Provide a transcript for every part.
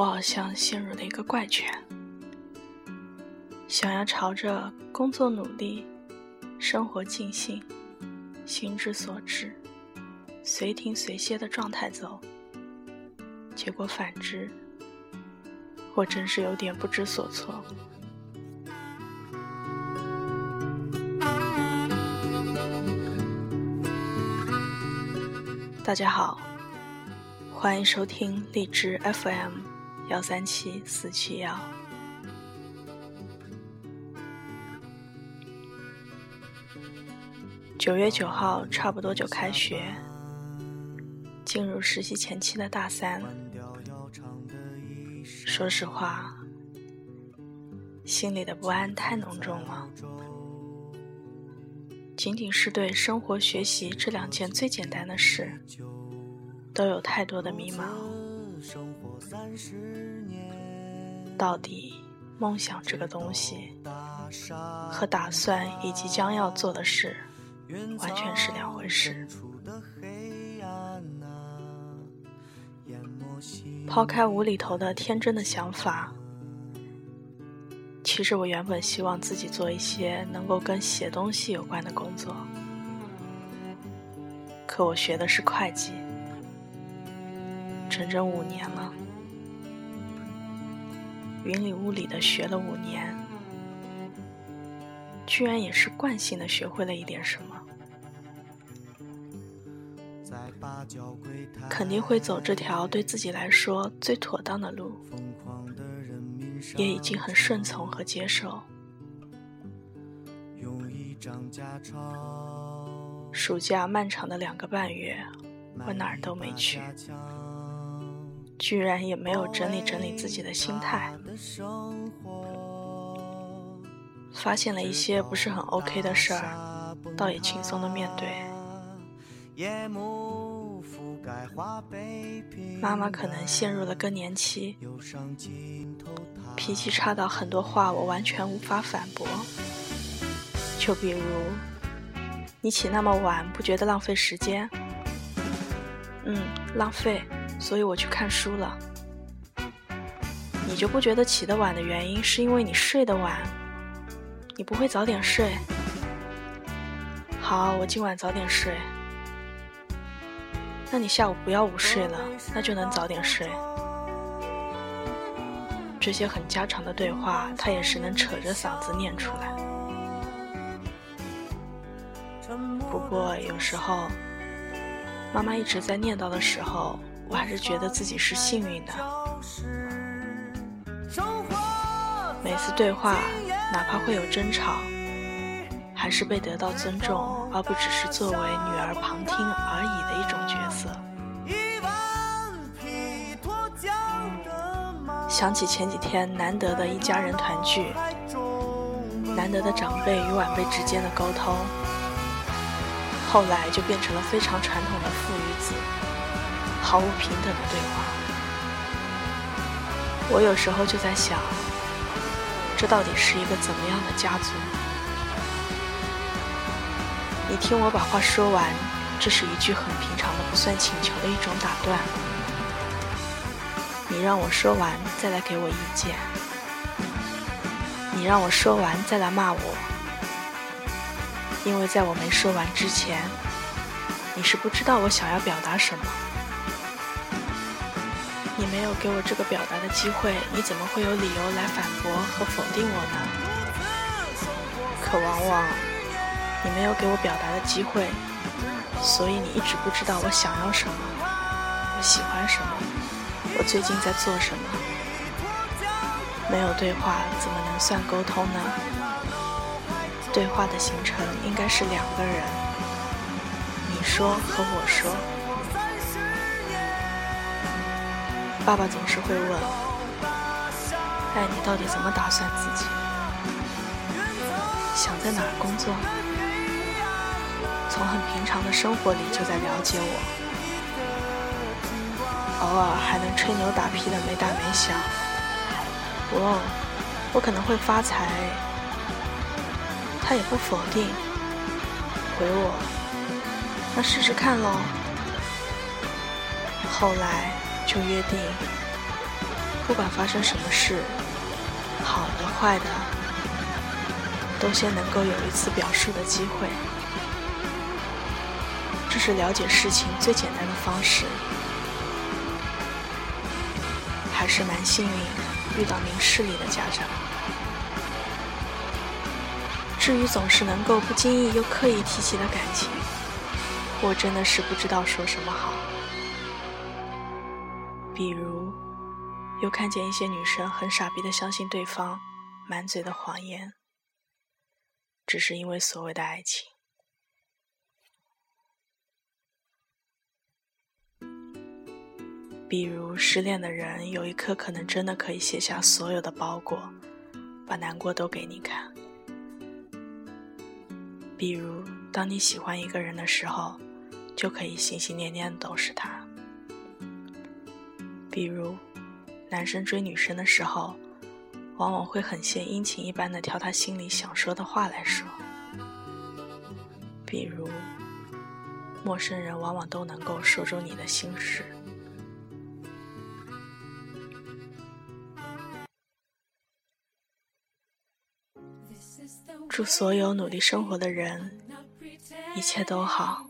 我好像陷入了一个怪圈，想要朝着工作努力、生活尽兴、心之所至、随停随歇的状态走，结果反之，我真是有点不知所措。大家好，欢迎收听荔枝 FM。幺三七四七幺。九月九号，差不多就开学，进入实习前期的大三。说实话，心里的不安太浓重了。仅仅是对生活、学习这两件最简单的事，都有太多的迷茫。到底梦想这个东西和打算以及将要做的事完全是两回事。抛开无厘头的天真的想法，其实我原本希望自己做一些能够跟写东西有关的工作，可我学的是会计，整整五年了。云里雾里的学了五年，居然也是惯性的学会了一点什么。肯定会走这条对自己来说最妥当的路，也已经很顺从和接受。暑假漫长的两个半月，我哪儿都没去。居然也没有整理整理自己的心态，发现了一些不是很 OK 的事儿，倒也轻松的面对。妈妈可能陷入了更年期，脾气差到很多话我完全无法反驳。就比如，你起那么晚，不觉得浪费时间？嗯，浪费。所以我去看书了。你就不觉得起得晚的原因是因为你睡得晚？你不会早点睡？好，我今晚早点睡。那你下午不要午睡了，那就能早点睡。这些很家常的对话，他也是能扯着嗓子念出来。不过有时候，妈妈一直在念叨的时候。我还是觉得自己是幸运的。每次对话，哪怕会有争吵，还是被得到尊重，而不只是作为女儿旁听而已的一种角色。想起前几天难得的一家人团聚，难得的长辈与晚辈之间的沟通，后来就变成了非常传统的父与子。毫无平等的对话，我有时候就在想，这到底是一个怎么样的家族？你听我把话说完，这是一句很平常的、不算请求的一种打断。你让我说完，再来给我意见；你让我说完，再来骂我。因为在我没说完之前，你是不知道我想要表达什么。你没有给我这个表达的机会，你怎么会有理由来反驳和否定我呢？可往往你没有给我表达的机会，所以你一直不知道我想要什么，我喜欢什么，我最近在做什么。没有对话怎么能算沟通呢？对话的形成应该是两个人，你说和我说。爸爸总是会问：“哎，你到底怎么打算自己？想在哪儿工作？从很平常的生活里就在了解我，偶尔还能吹牛打屁的没大没小。我，我可能会发财。他也不否定，回我，那试试看喽。后来。”就约定，不管发生什么事，好的坏的，都先能够有一次表述的机会。这是了解事情最简单的方式。还是蛮幸运遇到明事理的家长。至于总是能够不经意又刻意提起的感情，我真的是不知道说什么好。比如，又看见一些女生很傻逼的相信对方满嘴的谎言，只是因为所谓的爱情。比如，失恋的人有一刻可能真的可以卸下所有的包裹，把难过都给你看。比如，当你喜欢一个人的时候，就可以心心念念都是他。比如，男生追女生的时候，往往会很献殷勤一般的挑他心里想说的话来说。比如，陌生人往往都能够说出你的心事。祝所有努力生活的人一切都好。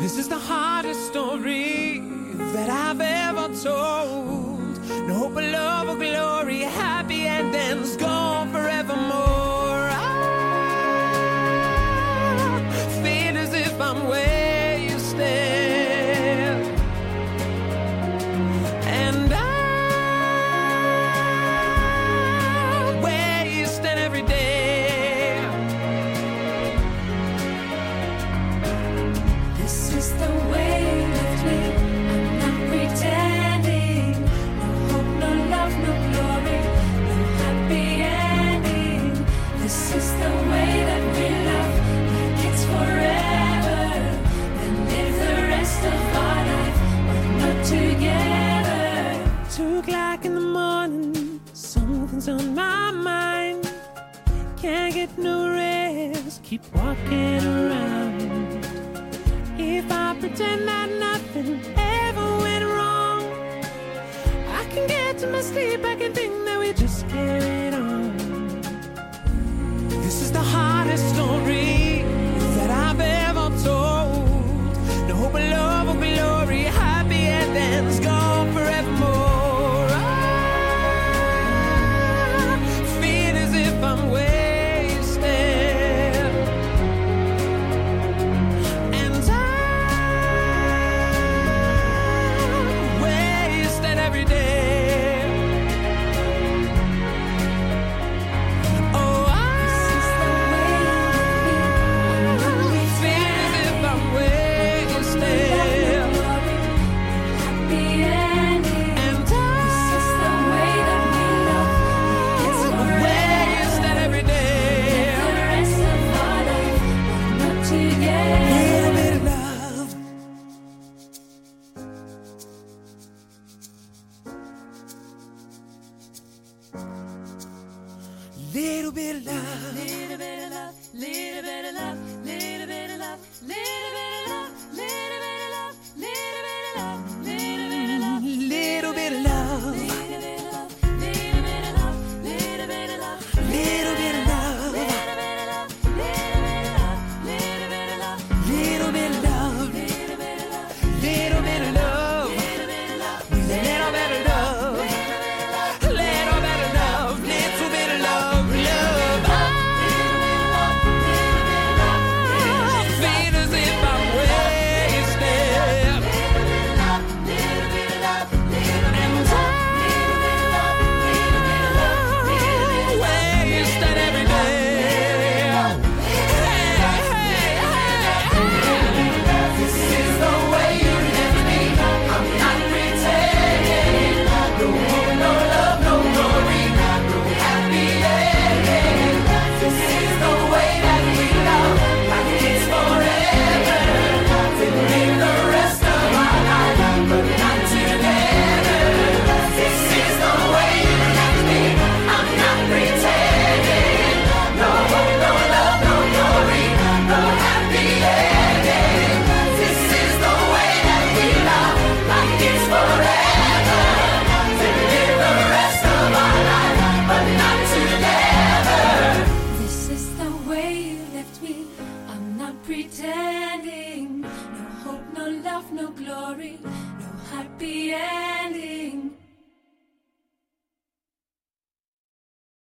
This is the hardest story that I've ever told. No hope something's on my mind. Can't get no rest, keep walking around. If I pretend that nothing ever went wrong, I can get to my sleep, I can think that we just carried Little bit of love, little bit of